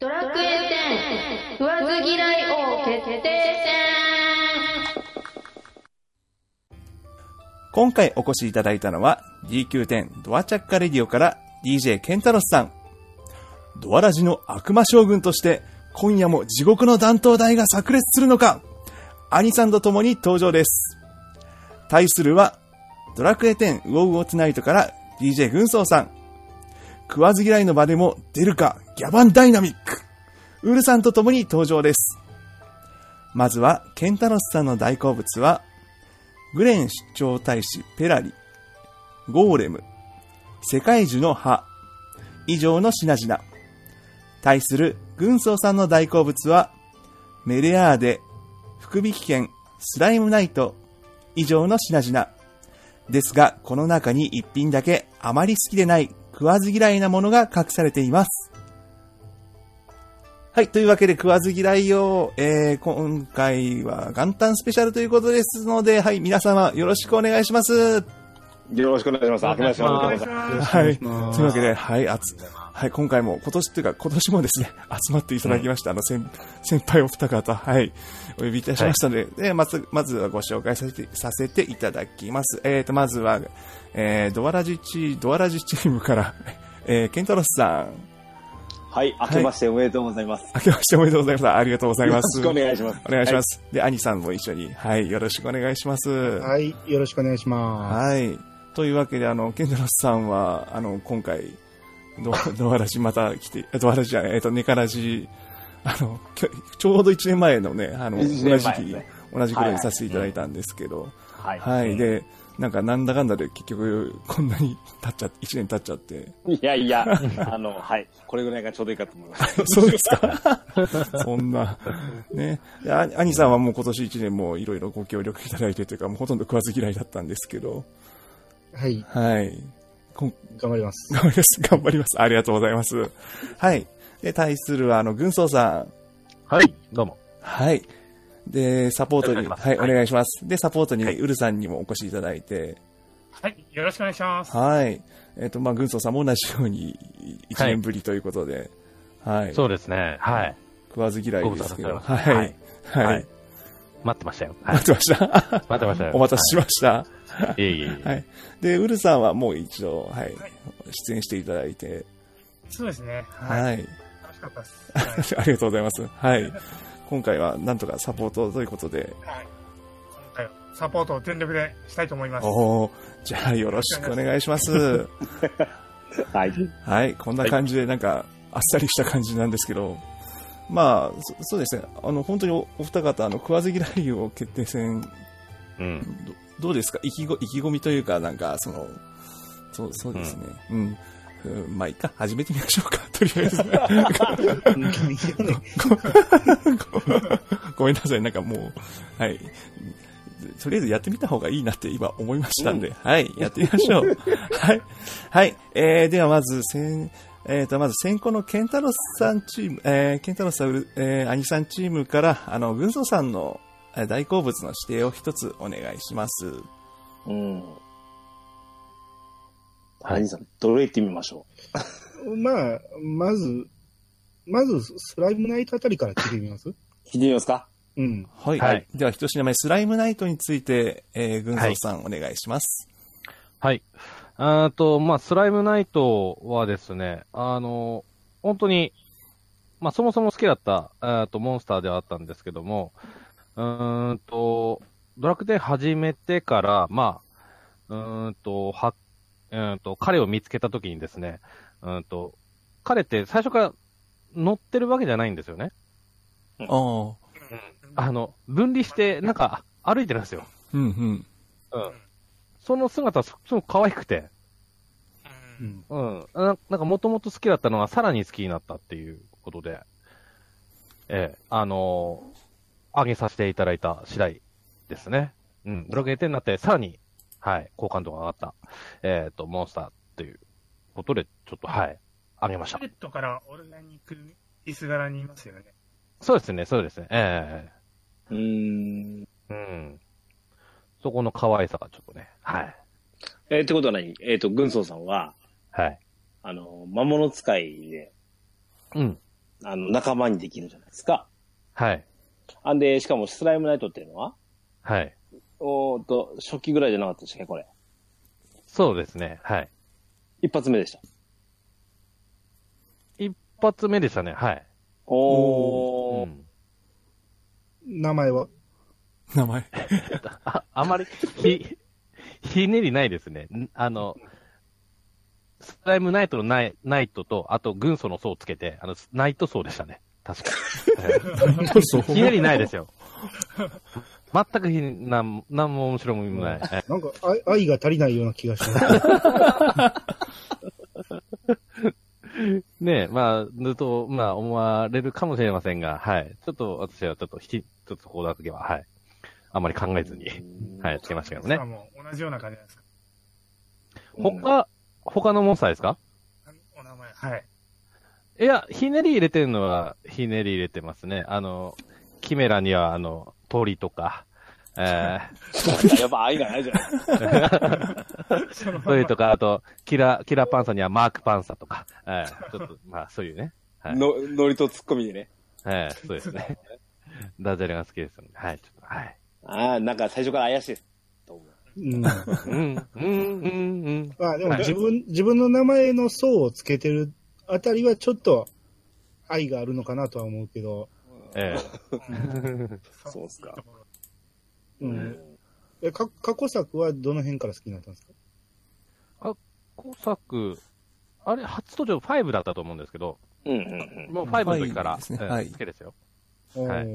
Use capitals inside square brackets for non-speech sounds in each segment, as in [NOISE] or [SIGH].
ドラクエ10食わず嫌い王決定戦今回お越しいただいたのは DQ10 ドアチャッカレディオから DJ ケンタロスさん。ドアラジの悪魔将軍として今夜も地獄の弾頭台が炸裂するのか兄さんと共に登場です。対するはドラクエ10ウォウウォツナイトから DJ 軍曹さん。食わず嫌いの場でも出るかギャバンダイナミック。ウールさんと共に登場です。まずはケンタロスさんの大好物はグレン出張大使ペラリ、ゴーレム、世界樹の葉、以上の品々。対する軍曹さんの大好物は、メレアーデ、福引券、スライムナイト、以上の品々。ですが、この中に一品だけあまり好きでない食わず嫌いなものが隠されています。はい。というわけで、食わず嫌いを、えー、今回は元旦スペシャルということですので、はい。皆様、よろしくお願いします。よろしくお願いします。明けましておめでとうございます。はい。というわけで、はい、あつ、はい、今回も、今年っていうか、今年もですね、集まっていただきました、あの、先、先輩お二方、はい、お呼びいたしましたので、で、まず、まずはご紹介させて、させていただきます。えーと、まずは、えー、ドアラジチ、ドアラジチームから、[LAUGHS] えー、ケンタロスさん、はい、明けましておめでとうございます。明けましておめでとうございます。ありがとうございます。よろしくお願いします。お願いします。で、兄さんも一緒に、はい、よろしくお願いします。はい、よろしくお願いしまはい。というわけで、あの、ケンタロスさんは、あの、今回、ド [LAUGHS] ドアラジまた来て、ドアラジじゃない、えっと、ネカラジ、あの、き [LAUGHS] ょちょうど1年前のね、あの、同じ時期、同じ頃にさせていただいたんですけど、はい。はい。で、なんか、なんだかんだで結局、こんなに経っちゃって、1年経っちゃって、いやいや、[LAUGHS] あの、はい。これぐらいがちょうどいいかと思います。そうですかそんな、ね。であ兄さんはもう今年1年もいろいろご協力いただいてというか、もうほとんど食わず嫌いだったんですけど、す。はい、はい。こん頑張ります。頑張ります。[LAUGHS] 頑張ります。ありがとうございます。はい。で、対するは、あの、軍曹さん。はい、どうも。はい。で、サポートに、お願いしますはい、おはい願いします。で、サポートに、はいウルさんにもお越しいただいて、はい、よろしくお願いします。はい。えっ、と、まあ、軍曹さんも同じように、1年ぶりということで、はい。そうですね。はい。食わず嫌いですけど、はい。はい。はい待ってましたよ。はい待。ってました？待ってましたよ。お待たせしました。はい。いえいえいえ。はい。で、ウルさんはもう一度、はい、出演していただいて、そうですね。はい。はい。楽しかったです。はい。[LAUGHS] ありがとうございます。はい。今回はなんとかサポートということで、はい今回はサポートを全力でしたいと思います。おーじゃあよろしくお願いします。[LAUGHS] はい。はい。こんな感じでなんか、あっさりした感じなんですけど、まあ、そそうですね。あの、本当におお二方、あの、食わず嫌いを決定戦、うん。どどうですか？意気ご意気込みというか、なんか、その、そう、そうですね。うん。うんまあ、いいか。始めてみましょうか。[LAUGHS] とりあえず。ごめんなさい。なんかもう、はい。とりあえずやってみた方がいいなって今思いましたんで、はい。やってみましょう。はい。はい。えー、ではまず、先、えーと、まず先行のケンタロスさんチーム、えー、ケンタロスさん、えー、兄さんチームから、あの、軍曹さんのえー大好物の指定を一つお願いします。うん。兄さん、どれ行ってみましょ [LAUGHS] まあ、まず、まず、スライムナイトあたりから聞いてみます？う。聞いてみますか？うん。はい。はいでは、一品目、スライムナイトについて、えー、軍曹さん、お願いします。はい。あーと、まあ、スライムナイトはですね、あの、本当に、まあ、そもそも好きだった、えーと、モンスターではあったんですけども、うーんと、ドラクエ始めてから、まあ、うーんと、は、うーんと、彼を見つけたときにですね、うーんと、彼って最初から乗ってるわけじゃないんですよね。ああ。あの、分離して、なんか、歩いてるんですよ。うんうん。うん。その姿、すすごく可愛くて、う。ん。うん。ななんか、もともと好きだったのが、さらに好きになったっていうことで、ええ、あのー、あげさせていただいた次第ですね。うん。ドラクエ10になって、さらに、はい、好感度が上がった、えっ、と、モンスターっていうことで、ちょっと、はい、あげましたペ。ットからオルガニックリス柄にいますよね。そうですね、そうですね。えうーん。えうん。そこの可愛さがちょっとね、はい。えーってことは何？えっ、と、軍曹さんは、はい。あの、魔物使いで、うん。あの、仲間にできるじゃないですか。はい。あんで、しかもスライムナイトっていうのは、はい。おーっと、初期ぐらいじゃなかったでしたっけ、これ。そうですね。はい。一発目でした。一発目でしたね。はい。おー。うん名前は？名前。あ、あまり、ひ、ひねりないですね。んあの、スライムナイトのナイナイトと、あと軍曹の層をつけて、あの、ナイト層でしたね。確か。[LAUGHS] そうひねりないですよ。全くひね、なん、なんも面白みもない。はいなんか愛愛が足りないような気がします。[LAUGHS] ねえ、まあ、ずっと、まあ、思われるかもしれませんが、はい。ちょっと、私はちょっと、ひ、ちょっとこうだときは、はい。あまり考えずに、はい、つけましたけどねあ。もう同じような感じなんですか？他、他のモンスターですか？お名前。はい。いや、ひねり入れてるのは、ひねり入れてますね。あの、キメラには、あの、鳥とか、え [LAUGHS] やっぱ愛がないじゃな [LAUGHS] いですか。ー、鳥とか、あと、キラ、キラパンサーにはマークパンサーとか、えー、ちょっと、まあ、そういうね。はい。の、ノリとツッコミでね。えー、そうですね。[LAUGHS] ダジャレが好きですので、はい、ちょっと、はい。ああ、なんか最初から怪しいです。と思ううん。うん、うん、うん、うん。まあでもはい自分、自分の名前の層をつけてるあたりはちょっと愛があるのかなとは思うけど、えー、[LAUGHS] そうっすか。うん。えか過去作はどの辺から好きになったんですか？工作、あれ、初登場5だったと思うんですけど、うんうんうん。もう5の時から、5ですねえーはい好きですよ。はい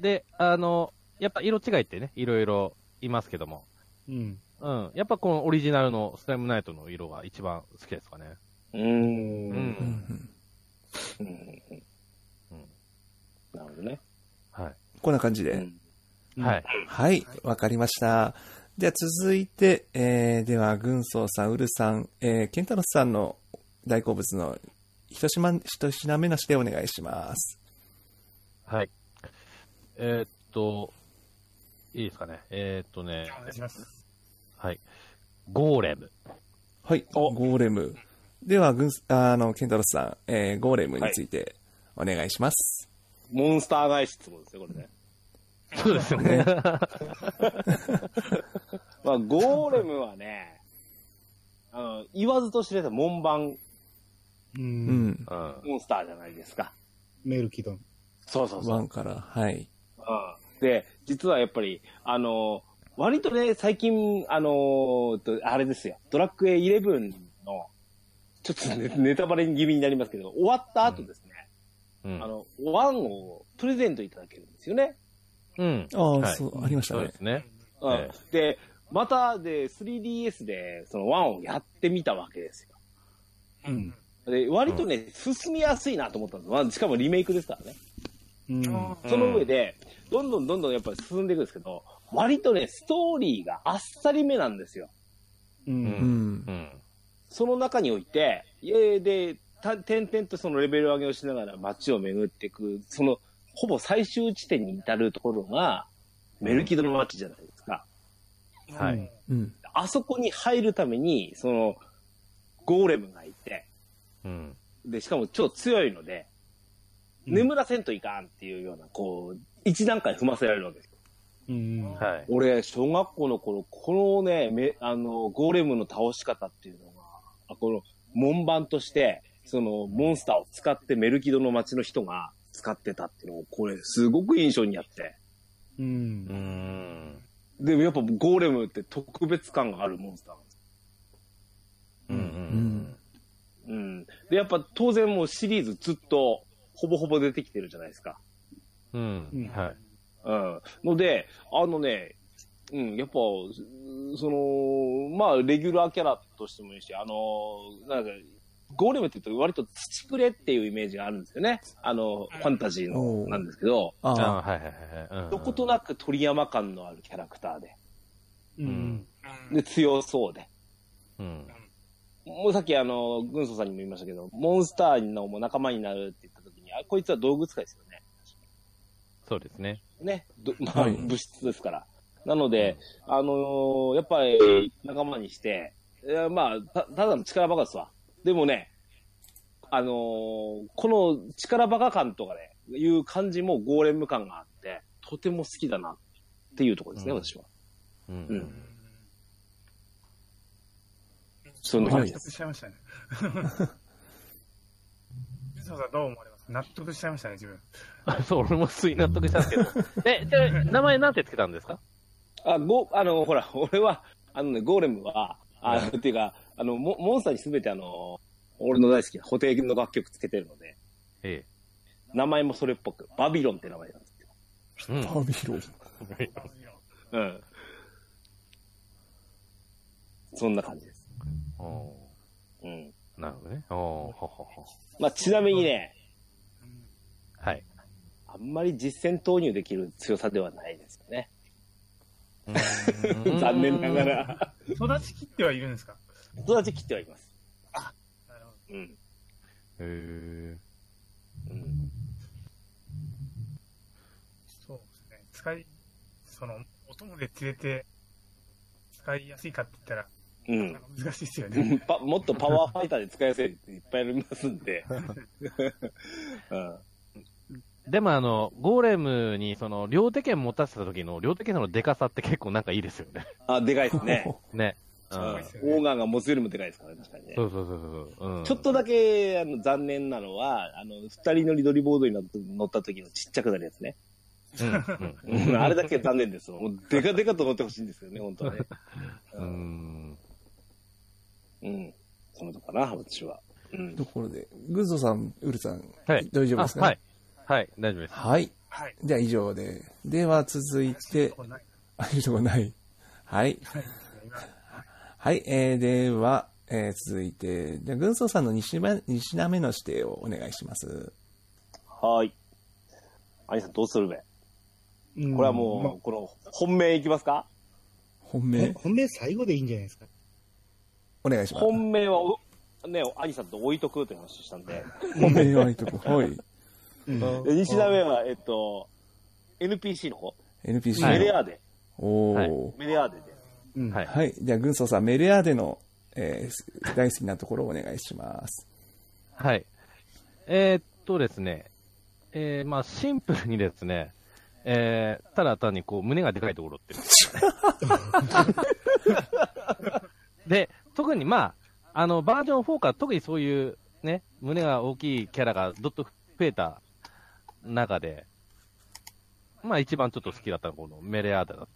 で、あの、やっぱ色違いってね、いろいろいますけども、うん。うん。やっぱこのオリジナルのスライムナイトの色が一番好きですかね。うーん。ううんん。うんうんうんなるほどね。はい。こんな感じで。うんはい。はい、わかりました。では続いて、えー、では、軍曹さん、ウルさん、えー、ケンタロスさんの大好物の一品一品目なしでお願いします。はい。えーっと、いいですかね。えーっとねお、願いします。はい。ゴーレム。はい、ゴーレム。では、軍、あの、ケンタロスさん、えー、ゴーレムについてお願いします。モンスター返しってことですよ、これね。そうですよね。[LAUGHS] まあ、ゴーレムはね、あの、言わずと知れた門番う。うんん。うん。モンスターじゃないですか。メールキドン。そうそうそう。ワンから、はい。うんで、実はやっぱり、あの、割とね、最近、あの、とあれですよ、ドラッグエイ11の、ちょっとねネタバレ気味になりますけど、終わった後ですね、うんあ。の、ワンをプレゼントいただけるんですよね。うん。ああ、はいそう、ありましたねそうで。すね。うんえで、またで、3DS で、そのワンをやってみたわけですよ。うん。で、割とね、進みやすいなと思ったんです。まあ、しかもリメイクですからね。うん。その上で、どんどんどんどんやっぱり進んでいくんですけど、割とね、ストーリーがあっさりめなんですよ。う。うんん。うん。その中において、えで、た点々とそのレベル上げをしながら街を巡っていく、その、ほぼ最終地点に至るところが、メルキドの街じゃないですか。はい。うん。あそこに入るために、その、ゴーレムがいて、うん。で、しかも超強いので、眠らせんといかんっていうような、こう、一段階踏ませられるわけですよ。うん。はい。俺、小学校の頃、このね、め、あの、ゴーレムの倒し方っていうのが、あこの、門番として、その、モンスターを使ってメルキドの街の人が使ってたっていうのを、これ、すごく印象にあって。う。うんん。でもやっぱゴーレムって特別感があるモンスターなんです。うん。うん。うん。で、やっぱ当然もうシリーズずっと、ほぼほぼ出てきてるじゃないですか。うん。はい。うん。ので、あのね、うん、やっぱ、その、まあ、レギュラーキャラとしてもいいし、あの、なんか、ゴーレムって言うと割と土くれっていうイメージがあるんですよね。あの、ファンタジーの、なんですけど、あああ、はいはいはいはい。どことなく鳥山感のあるキャラクターで、ううんん。で、強そうで。うん。もうさっきあの、軍曹さんにも言いましたけど、モンスターのも仲間になるって言った時に、あ、こいつは道具使いですよね。そうですね。ね。どまあ、はい物質ですから。なので、あのーやっぱり仲間にして、いやまあ、た、ただの力バカですわ。でもね、あのーこの力バカ感とかね、いう感じもゴーレム感があって、とても好きだなっていうところですね、うん私は。ううんうんん。そんな納。得しちゃいましたね。[LAUGHS] 水野さんどう思われます？納得しちゃいましたね、自分。そう、俺もつい納得したんですけど。[LAUGHS] え、じゃあ名前なんてつけたんですか？あ、ゴあの、ほら、俺は、あのね、ゴーレムは、あの、っていうか、あの、モモンスターにすべてあの、俺の大好きな補定の楽曲つけてるので、え名前もそれっぽく、バビロンって名前なんですけえ。うん。バビロン。ど。うん。そんな感じです。おうん。ーなるほどね。おーほほほ。まあ、ちなみにね、はい。あんまり実戦投入できる強さではないですよね。[LAUGHS] 残念なが。ら。育ちきってはいるんですか？育ち切ってはいます。なるほうん。へえ。うん。ど。そうですね。使い、その、お供で連れて、使いやすいかって言ったら、うんなんか難しいですよね。パもっとパワーファイターで使いやすいっていっぱいありますんで。うん。でもあの、ゴーレムにその、両手剣持たせた時の、両手剣のデカさって結構なんかいいですよね。あ、でかいですね。[LAUGHS] ね。オーガンが持つよりもでかいですからね、確かにね。そうそうそうそう。うん。ちょっとだけ、あの、残念なのは、あの、二人乗りドリボードに乗った乗った時のちっちゃくなるやつね。うん、うん。う [LAUGHS] んあれだけ残念です。もう、でかでかと乗ってほしいんですよね、本当はね。[LAUGHS] う。ん。うん。そのとこかな、私は。うん。ところで、グッゾさん、ウルさん、はい。大丈夫ですか、あはい。はい、大丈夫です。はい。はい。じゃあ以上で。では続いて、これないあ、いうとこない。はい。はい。えー、では、えー、続いて、じゃあ、軍曹さんの2品目二品目の指定をお願いします。はーい。兄さんどうするべ？うんこれはもう、この、本命いきますか？本命、本命最後でいいんじゃないですか？お願いします。本命はお、ね、兄さんと置いとくという話をしたんで。本命はいとこ。[LAUGHS] はい。うんで二品目は、えっと、NPC の方、NPC メレアーデ。おー。ははいい。メレアーデで。うんはい。じゃあ、軍曹さん、メレアーデの、えー、大好きなところをお願いします。はい。えーっとですね、えー、まあ、シンプルにですね、えー、ただ単にこう、胸がでかいところっていう。[LAUGHS] で、特にまあ、あの、バージョン4から特にそういうね、胸が大きいキャラがどっと増えた中で、まあ一番ちょっと好きだったのはこのメレアーダだと。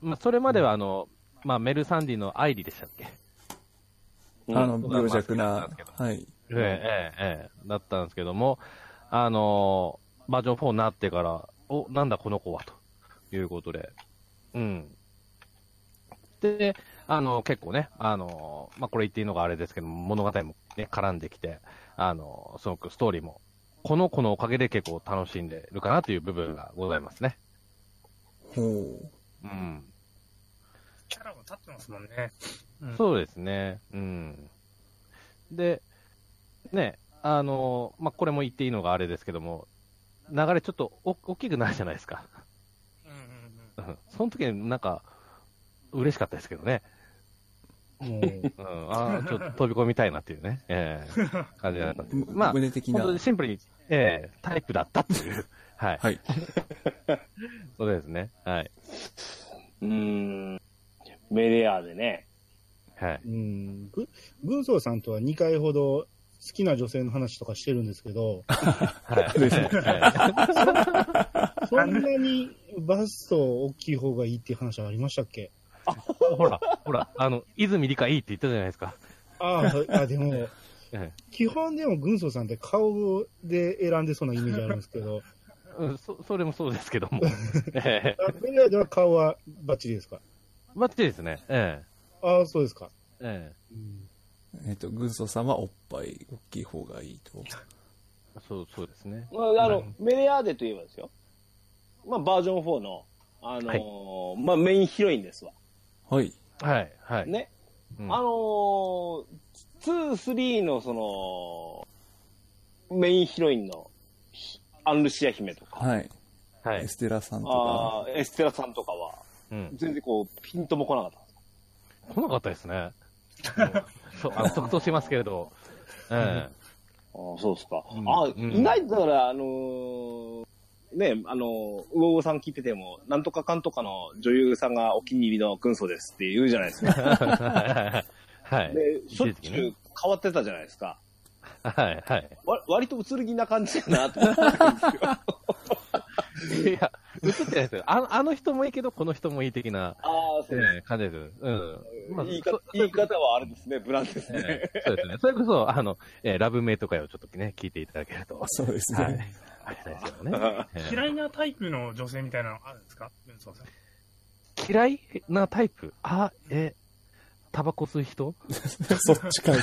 まあそれまではあの、まあメルサンディのアイリでしたっけ？うんあの、病弱な、はい。ええ、ええ、ええ、だったんですけども、あのーバージョン4になってから、お、なんだこの子は、ということで、うん。で、あの、結構ね、あのーまあ、これ言っていいのがあれですけども、物語もね、絡んできて、あのーすごくストーリーも、この子のおかげで結構楽しんでるかなという部分がございますね。ほう。うん。キャラも立ってますもんね。うんそうですね。うん。で、ね、あの、まあ、これも言っていいのがあれですけども、流れちょっとお大きくなるじゃないですか。うんうんうんうんその時になんか、嬉しかったですけどね。もう、うん、ああ、ちょっと飛び込みたいなっていうね、ええ [LAUGHS] 感じだったんで。[LAUGHS] まあ、胸的な本当にシンプルに、ええタイプだったっていう、はい。はい。[LAUGHS] そうですね。はい。うーん。メレアーデね。はい。うん、ぐ軍曹さんとは2回ほど好きな女性の話とかしてるんですけど、はい。そんなにバスト大きい方がいいっていう話はありましたっけ？ほら、ほら、あの、泉理香いいって言ったじゃないですか。ああでも、え [LAUGHS] 基本でも軍曹さんって顔で選んでそうなイメージあるんですけど、えうんそそれもそうですけども。[LAUGHS] ええあベラでは顔はバッチリですか？バッチリですね。えああ、そうですか。ええうんえっと、軍曹さんはおっぱい大きい方がいいと。えそう、そうですね。まあ、あの、メレアーデといえばですよ。まあ、バージョン4の、あのーまあ、メインヒロインですわ。はい。はい、はい。ね。うんあのー、2、3のその、メインヒロインの、ひアンルシア姫とか、はい。はいエ。ステラさんとか。エステラさんとかは、うん。全然こう、ピンとも来なかった。来なかったですね。[LAUGHS] そう、あの、即答しますけれど、えあそうですか。うんあ、うん意外とだから、あのーね、あのー、魚魚さん聞いてても、なんとかかんとかの女優さんがお気に入りの軍曹ですって言うじゃないですか。え [LAUGHS] はい。で、しょっちゅう変わってたじゃないですか。はい、はい。わ割と移り気な感じだなと思ってるんですよ。[LAUGHS] いや、映ってないですよ。あのあの人もいいけど、この人もいい的な、ああ、そうええ感じです。うん。まあ言い言い方はあれですね、ブランですね。ええそうですね。それこそ、あの、えーラブメイト会をちょっとね、聞いていただけると。そうですはいね。。ありがたいですね。ええ嫌いなタイプの女性みたいなのあるんですか？文宗さん。嫌いなタイプ？あ、え、タバコ吸う人？そっちかい。な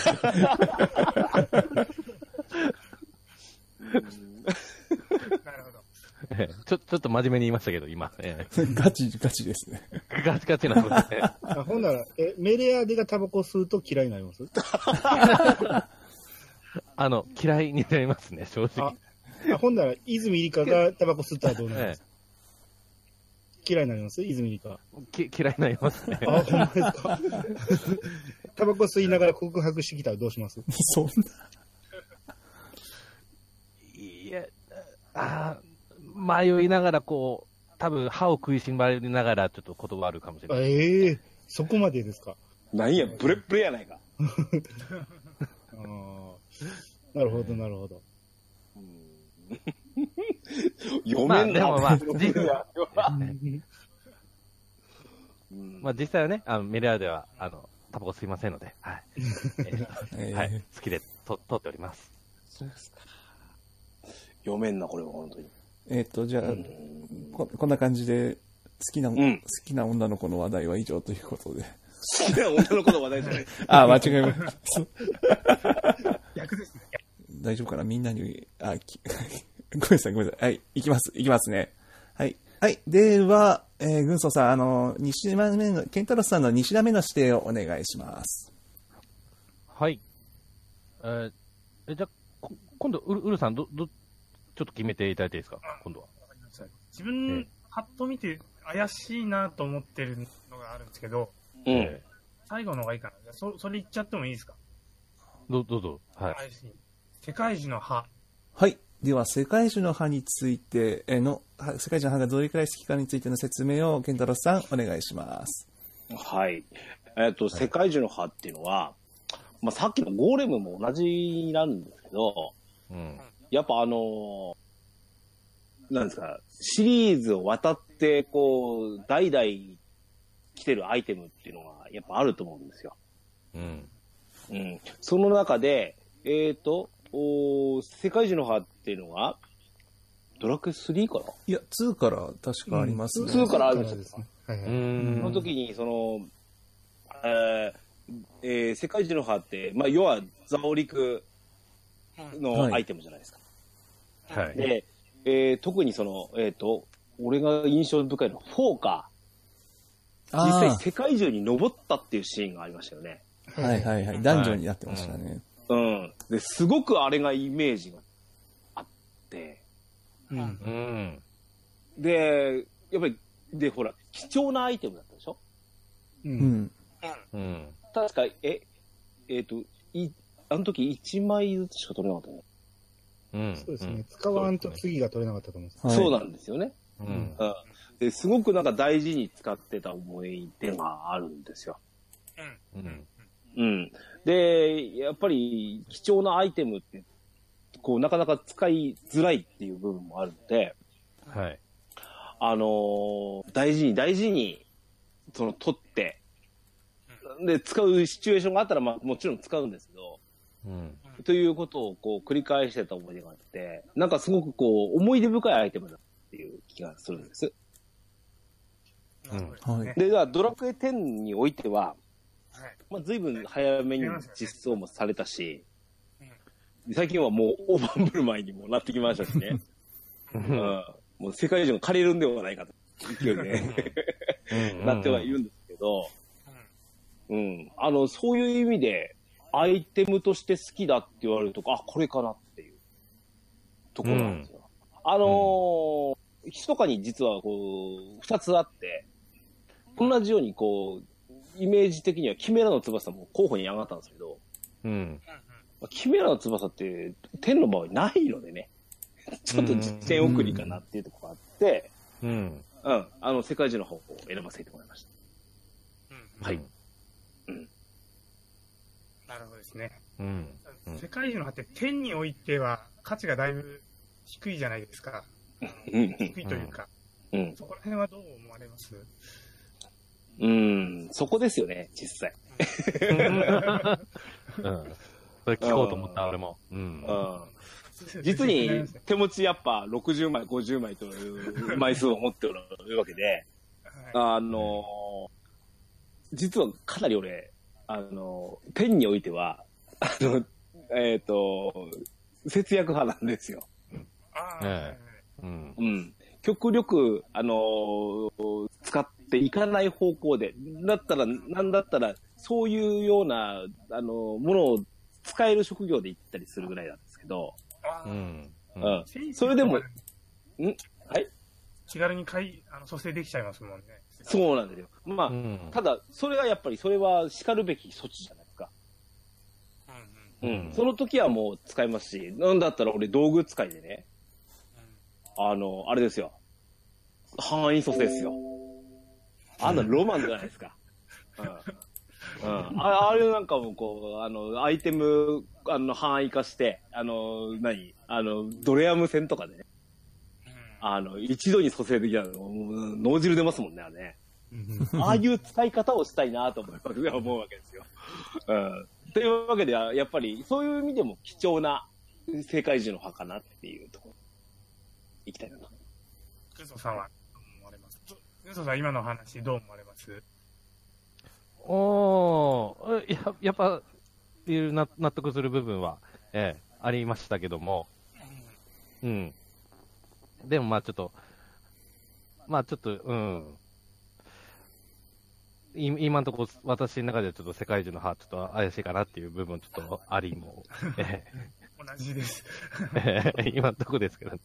るほど。ええちょ、ちょっと真面目に言いましたけど、今。えガチ、ガチですね。えガチガチなんですね。あほんなら、え、メレアデがタバコ吸うと嫌いになります？あの、嫌いになりますね、正直。あ、ほんなら、泉理香がタバコ吸ったらどうなりまえす嫌いになります？泉理香。えき嫌いになりますね。あ、ほんまですか？[LAUGHS] タバコ吸いながら告白してきたらどうします？[LAUGHS] そんな。いや、あー迷いながらこう、多分歯を食いしばりながらちょっと断るかもしれない。ええそこまでですか？なんや、ブレッブレやないか。[LAUGHS] あーなるほど、なるほど。読ま [LAUGHS] あ、めんな。でもまあ、[LAUGHS] 実うんまあ実際はね、あのメレアでは、あの、タバコ吸いませんので、はい。え [LAUGHS] えーーはい。好きでと通っております。読めんな、これは本当に。えっと、じゃあ、うんここんな感じで、好きな、ん好きな女の子の話題は以上ということで。好きな女の子の話題じゃない。あ、間違えました。逆ですね。大丈夫かな？みんなに、あ、きごめんなさい、ごめんなさい。はい、行きます、行きますね。はい。はい。では、えー、軍曹さん、あの、西島目の、ケンタロスさんの西田目の指定をお願いします。はい。えーえじゃあ、こ今度、ウルウルさん、ど、ど、ちょっと決めていただいていいですか？今度は。わかりました自分、パッと見て怪しいなと思ってるのがあるんですけど、うん。え最後の方がいいかな。じゃあそそれ言っちゃってもいいですか？ーどどうぞ。はい。世界樹の葉。はい。では、世界樹の葉についてえーの、は世界樹の葉がどれくらい好きかについての説明を、ケンタロスさん、お願いします。はい。えっ、と、世界中の葉っていうのは、まあ、さっきのゴーレムも同じなんですけど、うん。やっぱあのーなんですか、シリーズを渡って、こう、代々来てるアイテムっていうのが、やっぱあると思うんですよ。うん。うん。その中で、えっ、と、おー世界中の葉っていうのが、ドラクエ3かないや、2から確かありますね。うん2からあるんですよですね。はいはうい。ん。その時に、その、えーえー世界中の葉って、まあ、要はザオリクのアイテムじゃないですか。はい。で、えー特にその、えっ、と、俺が印象深いのは、フォーカー。実際あ世界中に登ったっていうシーンがありましたよね。あ、はいはいはい。男女になってましたね。うん。で、すごくあれがイメージがあって、うん。うん。で、やっぱり、で、ほら、貴重なアイテムだったでしょ？う。うんん。うん。確か、え、えっ、と、い、あの時1枚ずつしか取れなかったね。うん。そうですね。使わんと次が取れなかったと思うんです。はいそうなんですよね。うん。うん。ですごくなんか大事に使ってた思い出があるんですよ。うん。うん。で、やっぱり貴重なアイテムって、こう、なかなか使いづらいっていう部分もあるので、はい。あのー大事に大事に、その、取って、で、使うシチュエーションがあったら、まあ、もちろん使うんですけど、うん。ということをこう繰り返してた思い出があって、なんかすごくこう、思い出深いアイテムだっていう気がするんです。なるほどはいねで、ドラクエ10においては、はい。まあ、随分早めに実装もされたし、最近はもう大盤振る舞いにもなってきましたしね。[LAUGHS] うん。もう世界中が借りるんではないかと、勢いで、なってはいるんですけど、うん。あの、そういう意味で、アイテムとして好きだって言われると、あ、これかなっていう。ところなんですよ。あのー、密かに実はこう、二つあって、同じようにこう、イメージ的にはキメラの翼も候補に上がったんですけど、うん。キメラの翼って天の場合ないのでね、[LAUGHS] ちょっと実践送りかなっていうところがあって、うん。うん、あの、世界中の方法を選ばせてもらいました。うんはい。なるほどですね。うん。うん世界中の果て、天においては価値がだいぶ低いじゃないですか。うん、低いというか、うん、そこら辺はどう思われます？うん、そこですよね、実際。[LAUGHS] うん。それ聞こうと思った、俺も。うん。うん。実に手持ちやっぱ60枚、50枚という枚数を持っておるわけで、はあのー実はかなり俺、あのー天においては、あの、えっ、と、節約派なんですよ。い。ああ、えうん。うん。極力、あのー使っていかない方向で、だったら、なんだったら、そういうような、あのーものを使える職業で行ったりするぐらいなんですけど、ああうん。うん。それでも、ん？はい？気軽に買い、あの、蘇生できちゃいますもんね。そうなんですよ。まあ、うんただ、それはやっぱり、それは叱るべき措置じゃないですか。うんうん。うん。うんその時はもう使いますし、なんだったら俺道具使いでね、あの、あれですよ。範囲蘇生ですよ。あんなロマンじゃないですか。うん。うん。ああれなんかもこう、あの、アイテム、あの、範囲化して、あの、何？あの、ドレアム戦とかでね、あの、一度に蘇生できたの、もう脳汁出ますもんね、あれね。ああいう使い方をしたいなと思います思うわけですよ。うん。というわけで、やっぱり、そういう意味でも貴重な世界中の墓かなっていうところ、行きたいなソさんはどう思われます？グソさん今の話どう思われます？おー、えや、やっぱ、いうな納得する部分は、ええ、ありましたけども、うん。でもまあちょっと、まあちょっと、うん。い今のところ、私の中ではちょっと世界中の歯、ちょっと怪しいかなっていう部分ちょっとありも、え [LAUGHS] 同じです。[LAUGHS] 今のところですけど、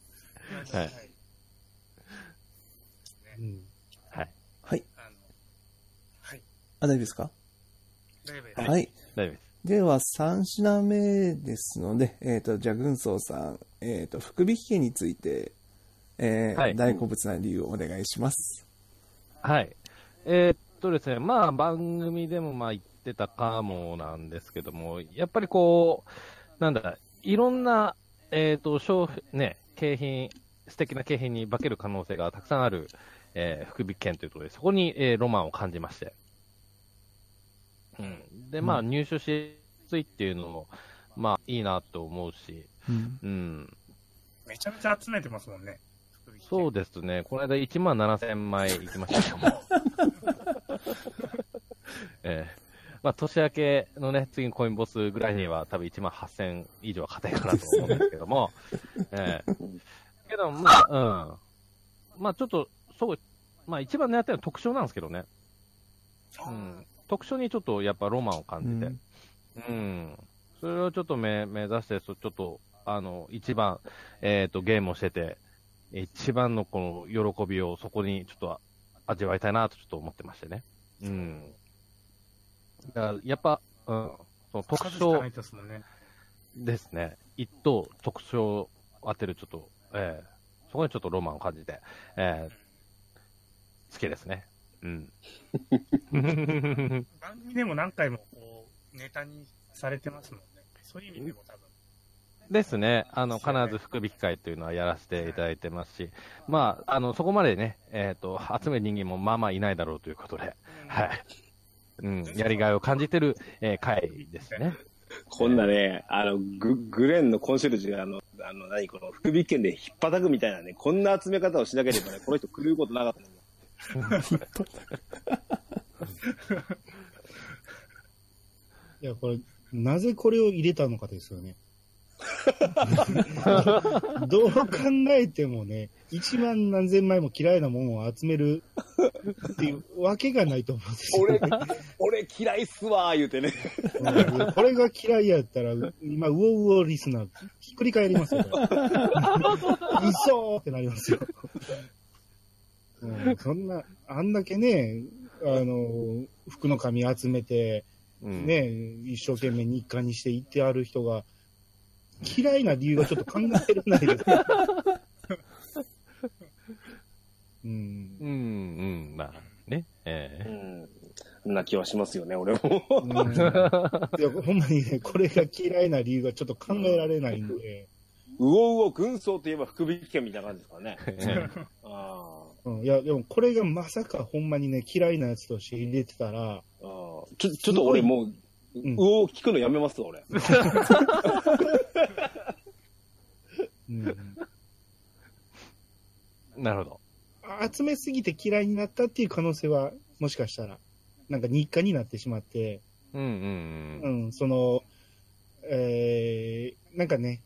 はいうんはい。はい。あの、はい。あ、大丈夫ですか？大丈夫です。はい。大丈夫です。では、3品目ですので、えっ、と、じゃあ、軍曹さん、えっ、と、福引家について、えーはい大好物な理由をお願いします。はい。えーっとですね、まあ番組でもまあ言ってたかもなんですけども、やっぱりこう、なんだ、いろんな、えーっと、商品、ね、景品、素敵な景品に化ける可能性がたくさんある、えー福引券ということで、そこに、えーロマンを感じまして。うん。で、まあ入手しやすいっていうのも、まあいいなと思うし、うん。うん。めちゃめちゃ集めてますもんね。そうですね。この間1万7000枚行きましたけども。[LAUGHS] ええまあ、年明けのね、次のコインボスぐらいには多分1万8000以上は勝てるかなと思うんですけども。[LAUGHS] ええけど、まあ、うん。まあ、ちょっと、そう、まあ、一番狙ってるのは特徴なんですけどね。うん。特徴にちょっとやっぱロマンを感じて。うん。それをちょっと目、目指して、そちょっと、あの、一番、えっ、と、ゲームをしてて、一番のこの喜びをそこにちょっと味わいたいなとちょっと思ってましてね。うん。だから、やっぱ、うん、その特徴ですね。ですね。一等特徴を当てるちょっと、ええそこにちょっとロマンを感じて、ええ好きですね。うん。[LAUGHS] [LAUGHS] 番組でも何回もこう、ネタにされてますもんね。そういう意味でも多分。ですね。あの、必ず福引会というのはやらせていただいてますし、まあ、あの、そこまでね、えっ、と、集める人間もまあまあいないだろうということで、はい。うん、やりがいを感じてる、えー会ですね。こんなね、あの、グ、グレンのコンシェルジュが、あの、あの、何、この福引券で引っ叩くみたいなね、こんな集め方をしなければね、この人狂うことなかった [LAUGHS] いや、これ、なぜこれを入れたのかですよね。[LAUGHS] どう考えてもね、一万何千枚も嫌いなものを集めるっていうわけがないと思うんですよ、俺ね。、俺嫌いっすわー言うてね。うんこれが嫌いやったら、今、ウォウォリスナー、ひっくり返りますよ。嘘ーってなりますよ。うん、そんな、あんだけね、あの、服の紙集めて、うん。ね、一生懸命日課にして行ってある人が、嫌いな理由はちょっと考えられないです。うんう。ん、うん、まあ、ね。ええうん。な気はしますよね、俺も。うんいや、ほんまにね、これが嫌いな理由がちょっと考えられないんで、うおうお軍曹といえば福引券みたいな感じですかね。えあうん、いや、でもこれがまさかほんまにね、嫌いなやつとして入れてたら、ーあー。ちょ、ちょっと俺もう、んうおー聞くのやめます、俺。[LAUGHS] うん、なるほど。集めすぎて嫌いになったっていう可能性は、もしかしたら、なんか日課になってしまって、うん、うん、う。ん、その、えー、なんかね、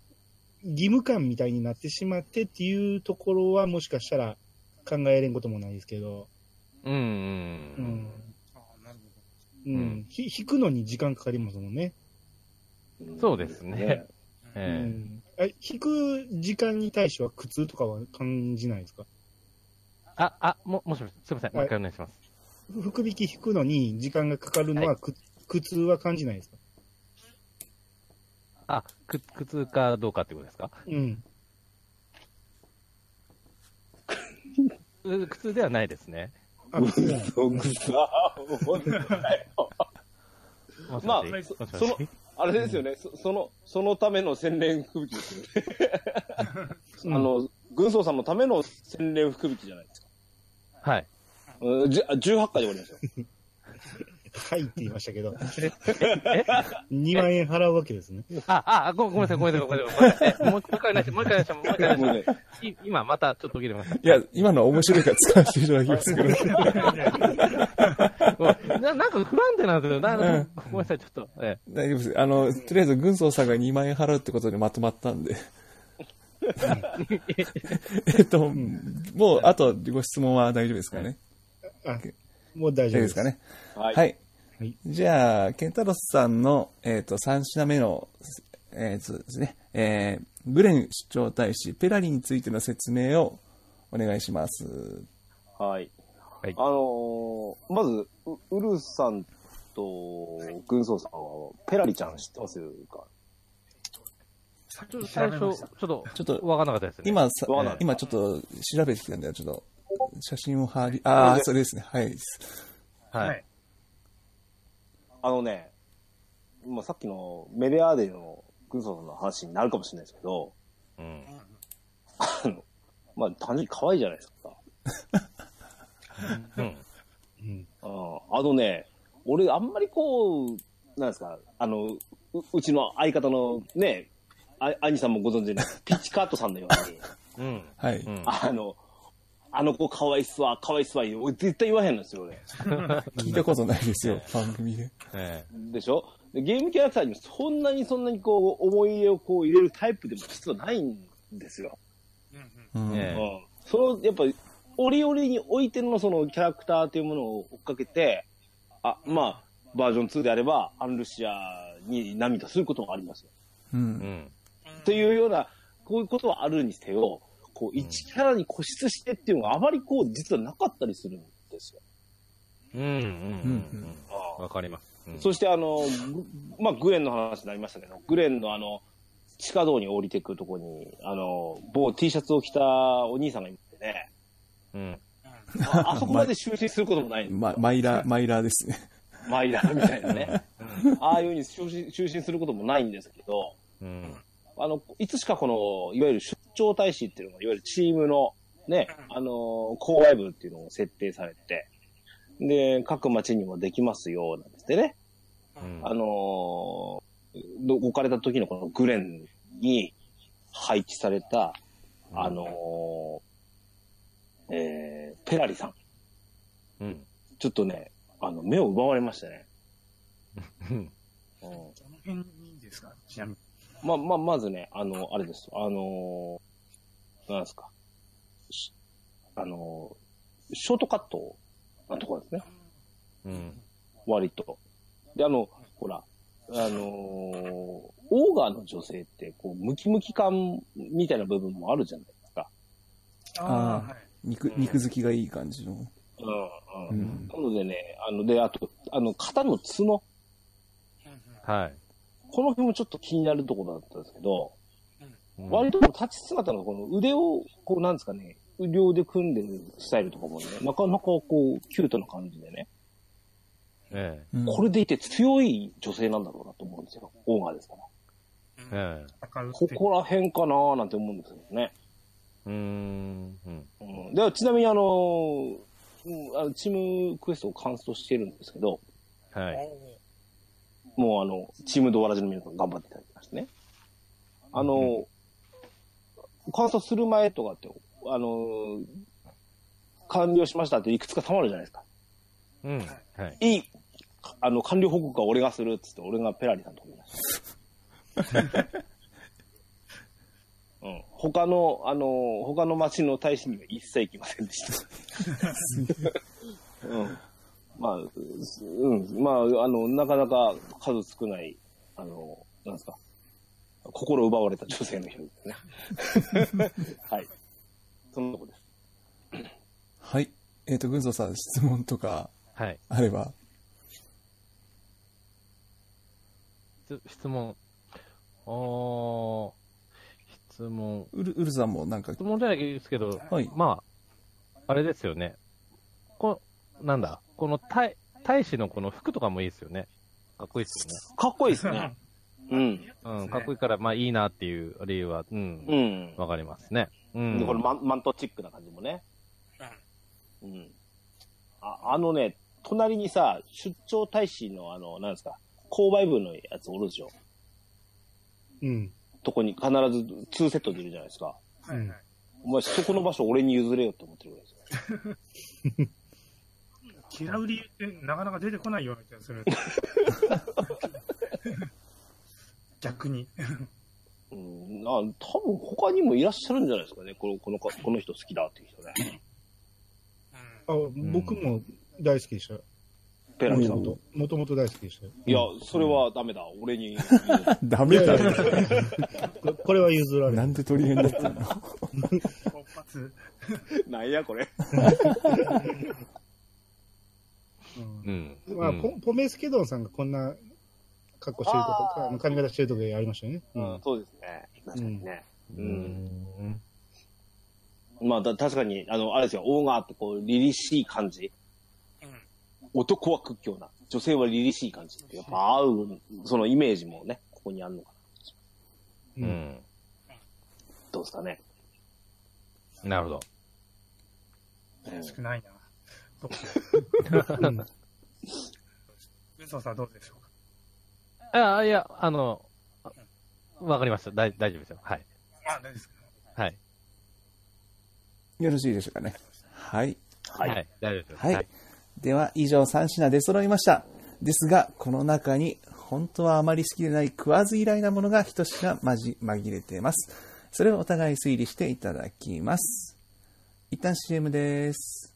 義務感みたいになってしまってっていうところはもしかしたら考えれんこともないですけど、うん、う。うんん、ああ、なるほうん、うんひ引くのに時間かかりますもんね。そうですね。うえん、え引く時間に対しては苦痛とかは感じないですか？えあ、あ、も、もしもし、すいません。もう一回お願いします。福引き引くのに時間がかかるのはく、苦痛は感じないですか？あ、く、苦痛かどうかってことですか？うん。う [LAUGHS] 苦痛ではないですね。あ、苦痛じゃないそうぐさまあそのあれですよね、そその、そのための洗練福引きですよね。うんあの、軍曹さんのための洗練福引きじゃないですか。はい。うんじあ18回で終わりますよ。はいって言いましたけど。[LAUGHS] 2万円払うわけですね。あ、あ、ごごめんなさい、ごめんなさい、ごめんなさい。もう一回お願いし。もう一回お願いし。もう一回お願いし。今、またちょっと切れました。いや、今のは面白いから使わせていただきますけど。[LAUGHS] ななんか不安定なんですよ。なうんごめんなさい、ちょっと。え大丈夫です。あの、とりあえず軍曹さんが2万円払うってことでまとまったんで。[LAUGHS] えっと、もう、あとご質問は大丈夫ですかね？あ、もう大大丈夫。ですかね？はい。はい。はいじゃあ、ケンタロスさんの、えっ、と、3品目の、えーそうですね、えーグレン主張大使、ペラリについての説明をお願いします。はい。はいあのーまず、うウルフさんと軍曹さんは、ペラリちゃん知ってますか？最初。ちょっと、ちょっとわかんなかったですね。今今ちょっと調べてきたんで、ちょっと、写真を貼り、ああ、それですね。はい。はい。はい。あのね、まあ、さっきのメデアーデの軍曹さんの話になるかもしれないですけど、うん。あの、まあ、単純に可愛いじゃないですか。うん。うん。ああのね、俺あんまりこう、なんですか、あの、ううちの相方のね、あ兄さんもご存知のピッチカートさんのように、うん。はい。うん。あの、あの子可愛いっすわ、可愛いっすわ、俺絶対言わへんのですよ、俺。[LAUGHS] 聞いたことないですよ、番組で。えでしょ？でゲームキャラクターにもそんなにそんなにこう、思い入れをこう入れるタイプでも実はないんですよ。うんうん。うん。えうん。その、やっぱり、折々においてのそのキャラクターというものを追っかけて、あ、まあ、バージョン2であれば、アンルシアに涙することもありますよ。う。うんん。というような、こういうことはあるにせよ、こう、1キャラに固執してっていうのがあまりこう、実はなかったりするんですよ。うん。うん。うん。あわかります。うんそしてあの、ぐまあ、グレンの話になりましたけど、グレンのあの、地下道に降りてくるとこに、あの、某 T シャツを着たお兄さんがいてね、うん。ああそこまで就寝することもないんですよま、マイラー、マイラーですね。マイラーみたいなね。ああいうふうに就寝就寝することもないんですけど、うん。あの、いつしかこの、いわゆる出張大使っていうのが、いわゆるチームのね、あの、購買部っていうのを設定されて、で、各町にもできますよ、なんですってね。うんあのど置かれた時のこのグレンに配置された、あのえー、ペラリさん。うん。ちょっとね、あの、目を奪われましたね。うん。うんどの辺にですか？ちなみに。ま、ま、まずね、あの、あれです。あのー、なんですか。しあのー、ショートカットなところですね。うん。割と。で、あの、ほら、あのー、オーガーの女性って、こう、ムキムキ感みたいな部分もあるじゃないですか。あああ、はい。肉、肉付きがいい感じの。うん、ううん。ん。なのでね、あの、で、あと、あの、肩の角。はい。この辺もちょっと気になるところだったんですけど、うん割と立ち姿のこの腕を、こうなんですかね、両で組んでるスタイルとかもね、なかなかこう、キュートな感じでね、えうんこれでいて強い女性なんだろうなと思うんですよ。オーガーですから。え。えここら辺かなーなんて思うんですけどね。うーん。うん。うん、でちなみにあのーうんあの、チームクエストをカンストしてるんですけど、はい。もうあの、チームドアラジの皆さん頑張っていただきましてね。あの、カンストする前とかって、あの、完了しましたっていくつか溜まるじゃないですか。うん。はい。いい、あの、完了報告は俺がするっつって、俺がペラリさんとこにいました。[LAUGHS] うん。他の、あの、他の町の大使には一切行きませんでした。[LAUGHS] うん。まあ、うん。まあ、あの、なかなか数少ない、あの、なんですか。心奪われた女性の一人ですね。[LAUGHS] はい。そんなとこです。はい。えっ、と、軍曹さん、質問とかはい。あれば。質質問。おー、質問。ウル、ウルさんもなんか質、問じゃないですけど、はい。まあ、あれですよね。こなんだ、この大大使のこの服とかもいいですよね。かっこいいですよかっこいいですね。うん。ね。うん、かっこいいから、まあいいなっていう理由は、うん、うん。わかりますね。うん。で、これマンマントチックな感じもね。うん。あ、あのね、隣にさ、出張大使のあの、なんですか、購買部のやつおるでしょ。うん。とこに必ず2セットでいるじゃないですか。はいはい。お前そこの場所俺に譲れよって思ってるぐらいですよ。[LAUGHS] 嫌う理由ってなかなか出てこないような気がする。[LAUGHS] 逆に。うん。あ、多分他にもいらっしゃるんじゃないですかね。この、この子、この人好きだっていう人ね。あ、僕も大好きでした。ペラミさん。もともと。もと大好きでした。いや、それはダメだ。俺に。[LAUGHS] ダメだここれは譲られな。んで取り合いになってんの？[LAUGHS] なんやこれ。うんうん。まあ、うんポポメスケドンさんがこんな格好してるとか、髪型してるとこありましたよね。ううんん、。そうですね。確かにね。ううん。ん。まあ、だ確かに、あの、あれですよ、オーガーってこう、凛々しい感じ。男は屈強な。女性は凛々しい感じって。やっぱ合う、そのイメージもね、ここにあるのかな。ううんん。どうですかね。なるほど。うん少ないな。どううん。さん。どうでしょうかああ、いや、あの、わかりました。大丈夫ですよ。はい。あ、大丈夫ですかはい。よろしいでしょうかね。はい。はい。はい。大丈夫です。はい。では、以上3品出揃いました。ですが、この中に、本当はあまり好きでない食わず嫌いなものが一品まじ、紛れています。それをお互い推理していただきます。一旦 CM です。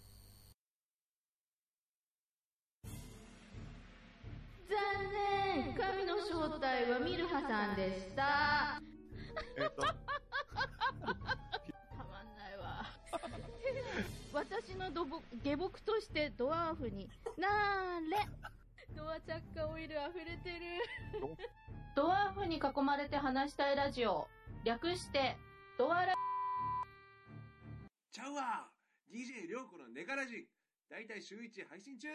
でした。[LAUGHS] たまんないわ。[LAUGHS] 私の土木下僕としてドワーフになーれ。ドアチャッカオイル溢れてる。[LAUGHS] ドワーフに囲まれて話したいラジオ。略してドアラ。ちゃうわ !DJ りょうこのネガラジ。だいたい週1配信中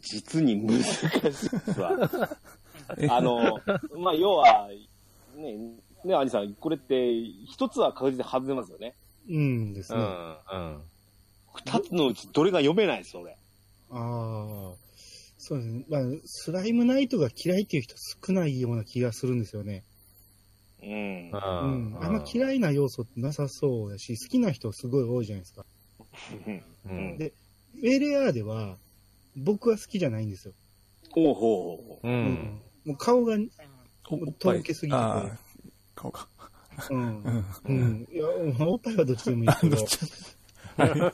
実に難しいですわ。[LAUGHS] えあの、まあ、要は、ね、ね、兄さん、これって、一つは確実に外れますよね。うんですうね。ん。うん。二つのうちどれが読めないですよ、俺。ああ。そうですね。まあ、スライムナイトが嫌いっていう人少ないような気がするんですよね。うん。うん。うん。あんま嫌いな要素ってなさそうだし、好きな人すごい多いじゃないですか。うん。でメレアーでは、僕は好きじゃないんですよ。おうほうほう。う。うんもう顔が、おおっとぱいろけすぎててあー顔か。うんう。ん。うん。いや、おっぱいはどっちでもいいけ [LAUGHS] ど、か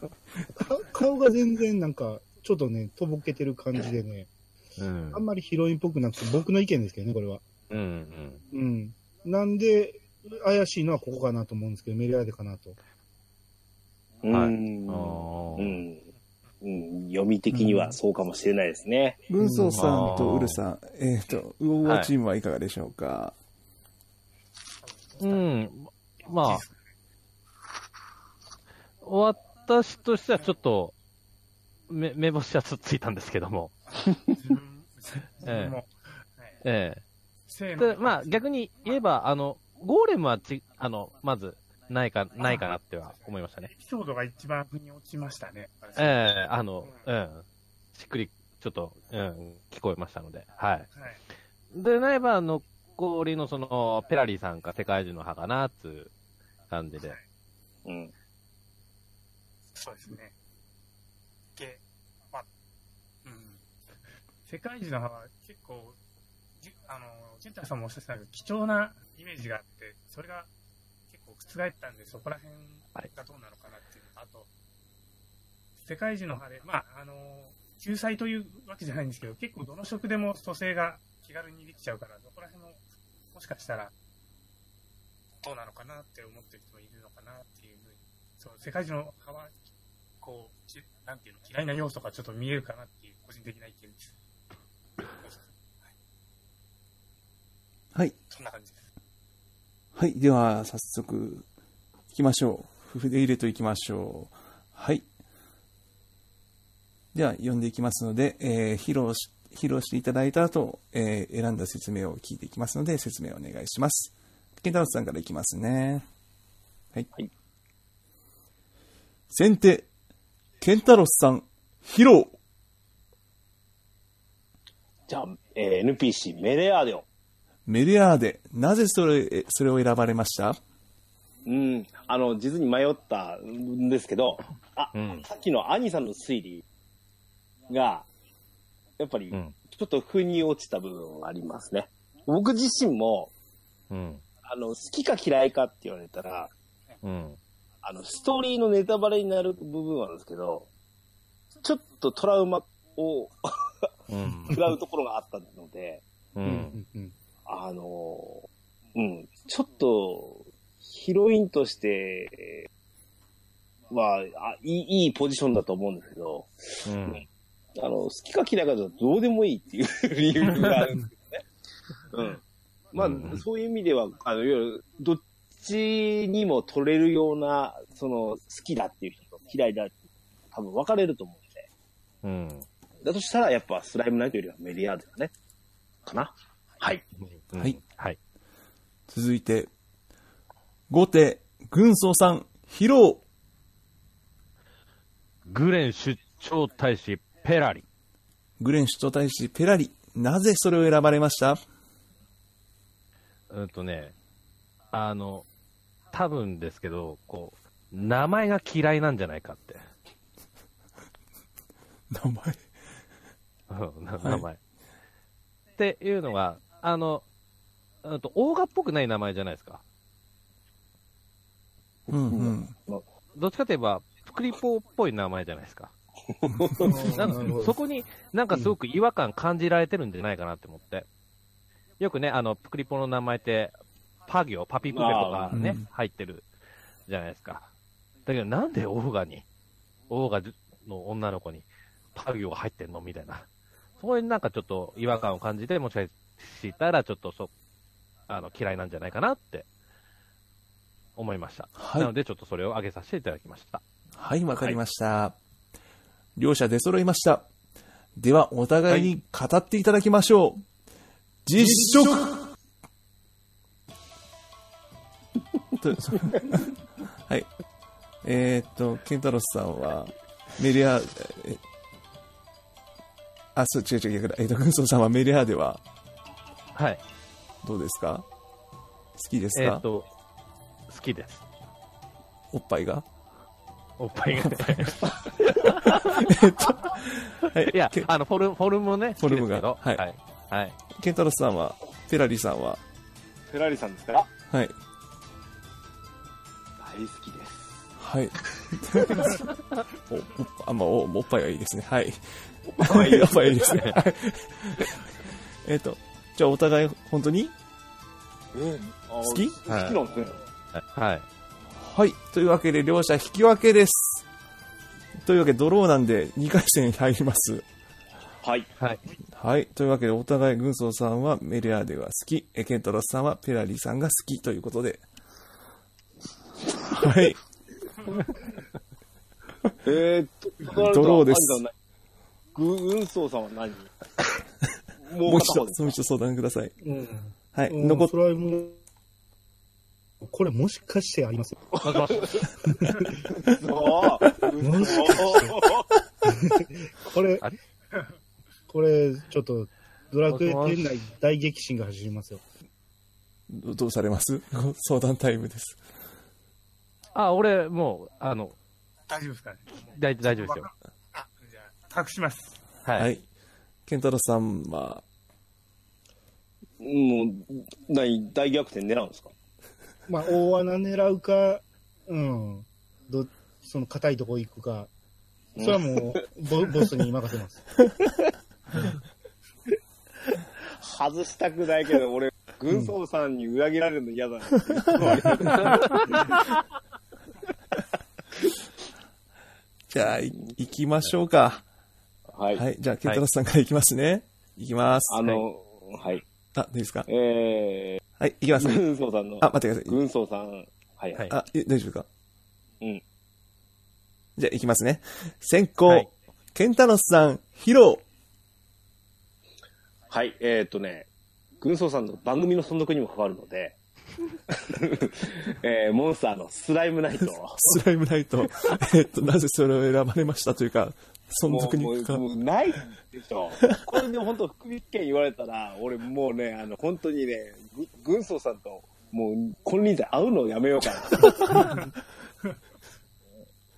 [LAUGHS] 顔が全然なんか、ちょっとね、とぼけてる感じでね、うんあんまりヒロインっぽくなくて、僕の意見ですけどね、これは。うん。うん。なんで、怪しいのはここかなと思うんですけど、メレアーデかなと。うん。はいあうーん。うん、読み的にはそうかもしれないですね。軍曹さんとウルさん、えっ、と、ウオウオチームはいかがでしょうか、うん。まあ、私としてはちょっと、め、目星はつっついたんですけども。ええせーので、まあ逆に言えば、あの、ゴーレムはち、あの、まず、ないか、ないかなっては思いましたねエ。ピソードが一番腑に落ちましたね。ええあの、うん。しっくり、ちょっと、うん、聞こえましたので、はい。はい。で、なれば、残りのその、ペラリーさんか世界中の派かな、っていう感じで。うん。そうですね。で、まあ、うん。世界中の派は結構、じあの、ケンタさんもおっしゃってたけど、貴重なイメージがあって、それが覆ったんで、そこら辺がどうなのかなっていうのと、あと、世界中の派で、まあ、あの、救済というわけじゃないんですけど、結構どの職でも蘇生が気軽にできちゃうから、どこら辺も、もしかしたら、どうなのかなって思ってる人もいるのかなっていうふうに、そう、世界中の派は、こう、ちなんていうの、嫌いな要素がちょっと見えるかなっていう、個人的な意見です。はい。そんな感じです。はい。では、早速、行きましょう。筆入れと行きましょう。はい。では、読んでいきますので、えー披露し、披露していただいた後、えー選んだ説明を聞いていきますので、説明をお願いします。ケンタロスさんからいきますね。はい。はい先手、ケンタロスさん、披露。じゃあ、えー NPC メレアーデオ。メリアーデ、なぜそれ、えそれを選ばれました？うん。あの、実に迷ったんですけど、あ、うんさっきの兄さんの推理が、やっぱり、うんちょっと腑に落ちた部分はありますね。僕自身も、うん。あの、好きか嫌いかって言われたら、うん。あの、ストーリーのネタバレになる部分はあるんですけど、ちょっとトラウマをうん。[LAUGHS] 食らうところがあったので、うんあの、うん、ちょっと、ヒロインとして、は、あいい、いいポジションだと思うんですけど、うん。あの、好きか嫌いかだとどうでもいいっていう理由があるんですけどね。[LAUGHS] うん。まあ、うんそういう意味では、あの、いわゆる、どっちにも取れるような、その、好きだっていう人と嫌いだっていう人多分分かれると思うんで。うん。だとしたら、やっぱスライムナイトよりはメディアードだね。かなはい。はい。はい。続いて、後手、軍曹さん、披露。グレン出張大使ペラリ。グレン首都大使ペラリ。なぜそれを選ばれました？うんとね、あの、多分ですけど、こう、名前が嫌いなんじゃないかって。[LAUGHS] 名前？うんな名前。っていうのが、あの、うんと、オーガっぽくない名前じゃないですか。うんうん。どっちかといえば、プクリポっぽい名前じゃないですか。[LAUGHS] なんかそこになんかすごく違和感感じられてるんじゃないかなって思って。よくね、あの、プクリポの名前って、パ行、パピプペとかね、入ってるじゃないですか。だけどなんでオーガに、オーガの女の子にパ行が入ってんのみたいな。そこになんかちょっと違和感を感じて、もしかしたらちょっとそ、あの、嫌いなんじゃないかなって思いました。はいなのでちょっとそれを挙げさせていただきました。はい、わかりました。両者出揃いました。では、お互いに語っていただきましょう。実食とそ [LAUGHS] はい。えーっと、ケンタロスさんは、メリア、えあ、そう、違う違う逆だ。えーっと、軍曹さんはメリアでははい。どうですか？好きですか、えっ、と、好きです。おっぱいが？おっぱいがね。[LAUGHS] はいいやけ、あの、フォルム、フォルムもね、フォルムが好きですけどはいはい。はい。ケンタロスさんは、ペラリさんは、フェラーリさんですかはい。大好きです。はい。[LAUGHS] お、おあ、まあ、お、おっぱいはいいですね。はい。おっぱいはいいですね。[LAUGHS] はい。えっと、じゃあお互い、本当に？好好き？好きなんですね。はい。はい。というわけで、両者引き分けです。というわけで、ドローなんで2回戦入ります。はい。はい。はい。というわけで、お互い、軍曹さんはメレアーデが好き、えケンタロスさんはペラリーさんが好きということで。[LAUGHS] はい。えーっと、ドローですあんたは何。ぐ運送さんは何ももう一度、もう一度相談ください。うん。はい。うん残っそれはもう、これもしかしてあります？よ。そう。もしこれこれ、ちょっと、ドラクエ店内大激震が走りますよ。どどうされます？ご相談タイムです。あ、俺、もう、あの、大丈夫ですかね？大大丈夫ですよ。あ、じゃあ、託します。はい。はい。ケンタロスさんは、もう、何、大逆転狙うんですか？まあ、大穴狙うか、うん、ど、その硬いとこ行くか、それはもう、[LAUGHS] ボボスに任せます。外したくないけど、俺、軍曹さんに裏切られるの嫌だな。[LAUGHS] じゃあ、い行きましょうか。はい。はい。じゃあ、ケンタロスさんから行きますね。行きます。あの、はい。あ、いいですか？えはい、行きますー、。軍曹さんの、あ、待ってください。軍曹さん、はい。はいあ、え大丈夫か？うん。じゃあ、行きますね。先行、はいケンタロスさん、披露。はい、えーっとね、軍曹さんの番組の存続にも関わるので、[LAUGHS] えー、モンスターのスライムナイトを。[LAUGHS] スライムナイト。えっと、なぜそれを選ばれましたというか、存続にもう関わもうもうないでしょ。これで本当、福引権言われたら、俺もうね、あの、本当にね、ぐ軍曹さんと、もう、金輪際会うのをやめようかな。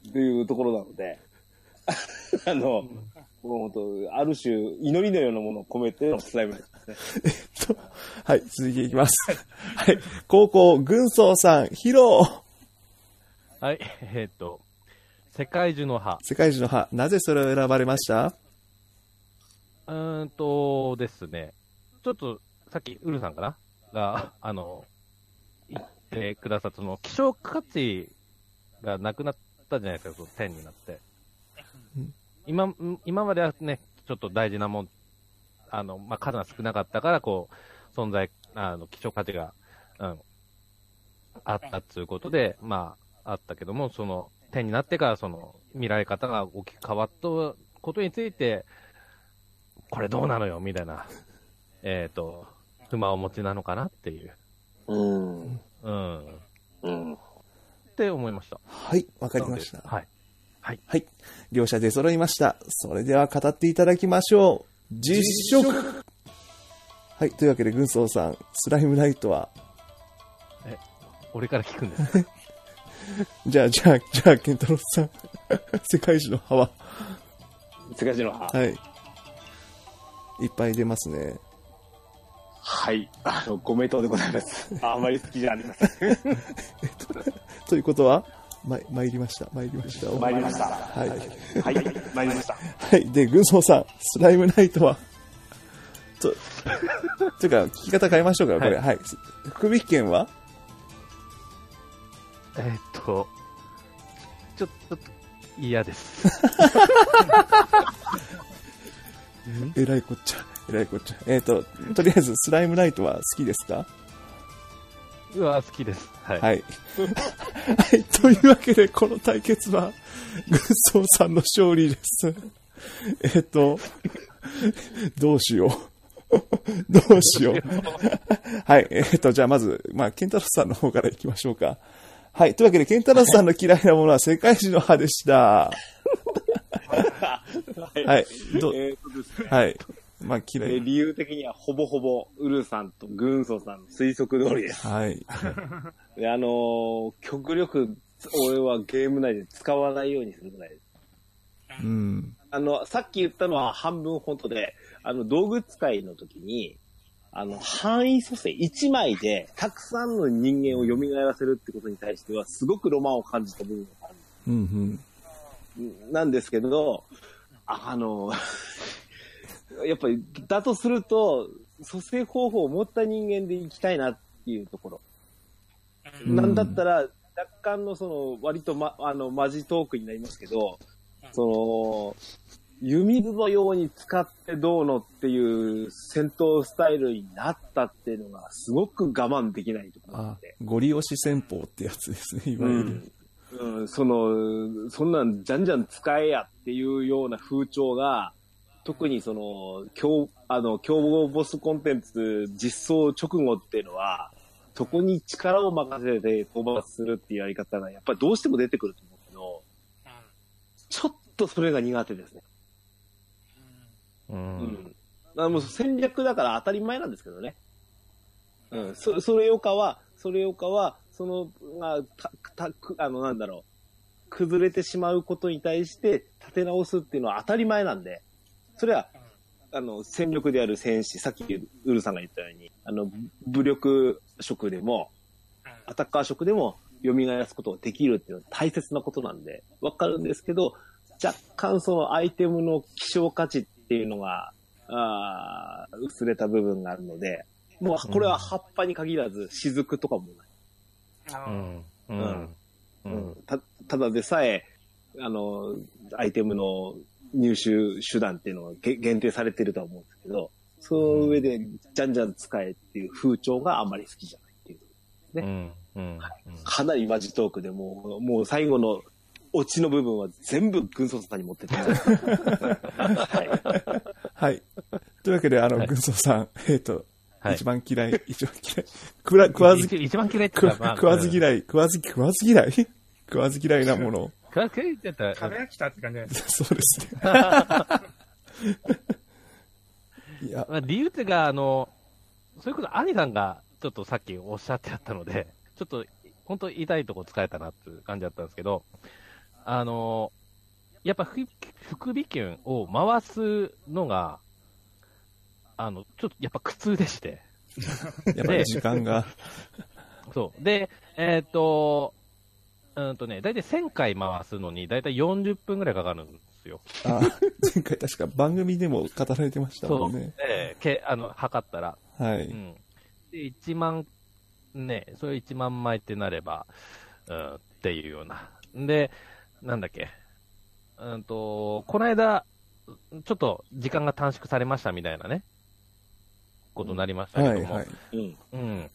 っていうところなので、あの、もう本当、ある種、祈りのようなものを込めてのスライムですね。とはい、続きいきます。はい、高校、軍曹さん、披露。はい。えーっと、世界中の歯。世界中の歯、なぜそれを選ばれました？うーんとですね、ちょっと、さっき、ウルさんかな？が、あの、言ってくださった、その、希少価値がなくなったじゃないですか、その10になって。うん。今、ん今まではね、ちょっと大事なもん、あの、まあ、数が少なかったから、こう、存在、あの、希少価値が、うん、あったっていうことで、まあ、あったけども、その、10になってから、その、見られ方が大きく変わったことについて、これどうなのよ、みたいな、えっ、と、不満をお持ちなのかなっていう、うん。うん、っうん。て思いました。はい、わかりました。はい。はい。両者出揃いました。それでは語っていただきましょう。実食はい。というわけで、軍曹さん、スライムナイトは、俺から聞くんです。[LAUGHS] [LAUGHS] じゃあ、じゃあ、じゃあ、ケンタロスさん、[LAUGHS] 世界中の歯は、世界中の歯。はい。いっぱい出ますね。はい。あの、ご名答でございます。ああまり好きじゃありません。[LAUGHS] ということは、ま、参りました。参りました。参りました。はい。はい。参りました。はい。で、軍曹さん、スライムナイトは、と、というか、聞き方変えましょうか、これ。ははい。福引券は？えーっと、ちょっと、嫌です。[LAUGHS] えらいこっちゃ。えらいこっちゃ。えっ、と、とりあえず、スライムナイトは好きですか？うわ、好きです。はい。はい。はい。というわけで、この対決は、軍曹さんの勝利です。えっ、と、どうしよう。どうしよう。はい。えっ、と、じゃあまず、まあ、ケンタロスさんの方から行きましょうか。はい。というわけで、ケンタロスさんの嫌いなものは世界一の歯でした。[LAUGHS] はい。どえーね。はい。まあ、え嫌い。ー理由的にはほぼほぼ、ウルさんとグンソさんの推測通りです。はい。[LAUGHS] で、あのー極力、俺はゲーム内で使わないようにするぐらいです。うん。あの、さっき言ったのは半分本当で、あの、道具使いの時に、あの、範囲蘇生1枚で、たくさんの人間を蘇らせるってことに対しては、すごくロマンを感じた部分があるうん、うん。なんですけど、あの、[LAUGHS] やっぱり、だとすると、蘇生方法を持った人間で行きたいなっていうところ。うんなんだったら、若干のその、割とま、あの、マジトークになりますけど、その、湯水のように使ってどうのっていう戦闘スタイルになったっていうのが、すごく我慢できないところあで。、ゴリ押し戦法ってやつですね、いわゆる。うん、うん、その、そんなんじゃんじゃん使えやっていうような風潮が、特にその、強、あの、競合ボスコンテンツ実装直後っていうのは、そこに力を任せて討伐するっていうやり方が、やっぱりどうしても出てくると思うけど、ちょっとそれが苦手ですね。う。うんん。あもう戦略だから当たり前なんですけどね。うん。そそれよかは、それよかは、その、あた、た、くあの、なんだろう。崩れてしまうことに対して立て直すっていうのは当たり前なんで、それは、あの、戦力である戦士、さっきウルさんが言ったように、あの、武力色でも、アタッカー色でも蘇らすことができるっていうのは大切なことなんで、わかるんですけど、若干そのアイテムの希少価値っていうのが、あー薄れた部分があるので、もうこれは葉っぱに限らず、雫とかもあのうん。うん。ううんん。たただでさえ、あの、アイテムの入手手段っていうのがげ限定されてるとは思うんですけど、その上で、じゃんじゃん使えっていう風潮があんまり好きじゃないっていう。うん。うん。かなりマジトークでもう、もう最後のオチの部分は全部軍曹さんに持ってって。はい。はい。というわけで、あの、はい軍曹さん、えっ、と、はい一番嫌い、一番嫌い、食ら食わず、一一番嫌いってまあ、わ食わず嫌い、食わず、食わず嫌い？食わず嫌いなもの。食わず嫌いって言ったら、食べ飽きたって感じじゃないですそうですね。[LAUGHS] いや、まあ、理由っていうか、あの、そういうこと、アニさんがちょっとさっきおっしゃってあったので、ちょっと、本当痛いとこ使えたなっていう感じだったんですけど、あの、やっぱ副副鼻キュンを回すのが、あの、ちょっとやっぱ苦痛でして。[LAUGHS] やっぱり時間が、[LAUGHS] そう。で、えーっと、うんとね、だいたい1000回回すのに、だいたい40分ぐらいかかるんですよ。あ、前回確か番組でも語られてましたもんね。えーけ、あの、測ったら。はい。うん。で、1万、ね、それ1万枚ってなれば、うん、っていうような。で、なんだっけ？うんと、この間、ちょっと時間が短縮されましたみたいなね、ことになりましたけども、はいはい。うん。うん。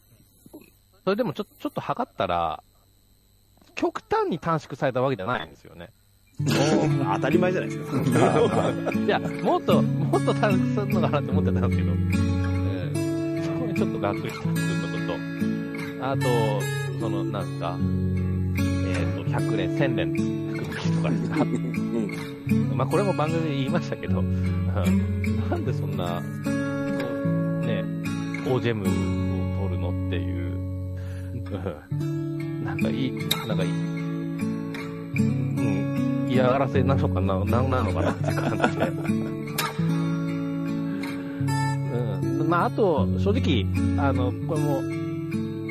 それでもちょちょっと測ったら、極端に短縮されたわけじゃないんですよね。[LAUGHS] 当たり前じゃないですか。いや、もっと、もっと短縮するのかなって思ってたんですけど、えーそこにちょっとがっくりしたっていうことと、あと、その、なんですか、えっ、と、100連、1000連とかですか？うん。まあ、これも番組で言いましたけど、うんなんでそんな、ね、オージェムを取るのっていう、うんなんかいい、なんかいい、うん、嫌がらせなのか？な、なんなのかなって感じで。うん。まあ、あと、正直、あの、これも、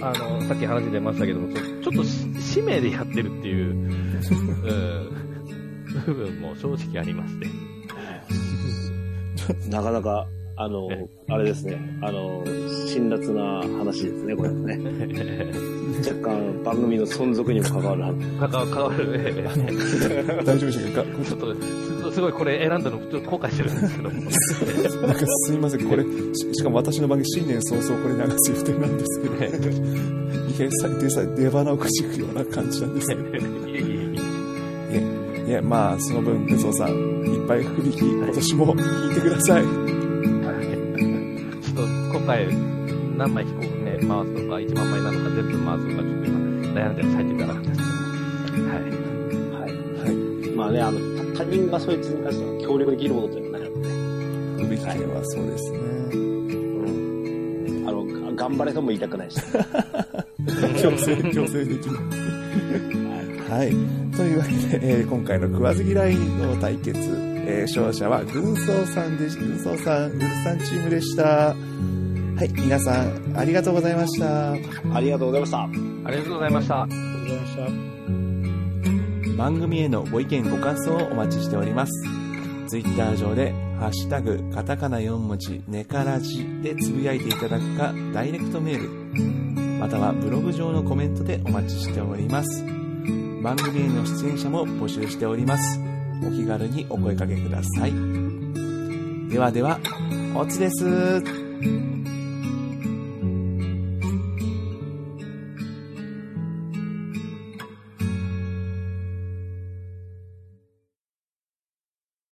あの、さっき話出ましたけども、ちょっとし使命でやってるっていう、[LAUGHS] うん、部分も正直ありまして。[LAUGHS] なかなか、あのえ、あれですね。あの、辛辣な話ですね、これね。[LAUGHS] 若干番組の存続にも関わる話。関わ関わる、ええ大丈夫でしょうかちょっと、すすごいこれ選んだの、ちょっと後悔してるんですけども。なんかすいません、これ、ししかも私の番組、新年早々これ流す予定なんですけど、いや、さ出さ出花をくじくような感じなんですけど。いや、まあ、その分、武装さん、いっぱい振り引き、今年も引いてください。ちょっと今回、何枚飛行ね、回すとか、1万枚なのか全部回すのか、ちょっと今、悩んでる最中だなって。はい。はい。はい。まあね、あの、他人がそいつに関しては協力できることっていうのはないので、不引き券はそうですね。うん。あの、頑張れとも言いたくないし。強制、強制できない。はい。というわけで、えー今回の食わず嫌いの対決、えー勝者は軍曹さんでし、軍曹さん、ウルさんチームでした。はい。皆さん、ありがとうございました。ありがとうございました。ありがとうございました。ありがとうございました。番組へのご意見ご感想をお待ちしております。ツイッター上で、ハッシュタグ、カタカナ4文字、ネカラジでつぶやいていただくか、ダイレクトメール、またはブログ上のコメントでお待ちしております。番組への出演者も募集しております。お気軽にお声掛けください。ではでは、おつです。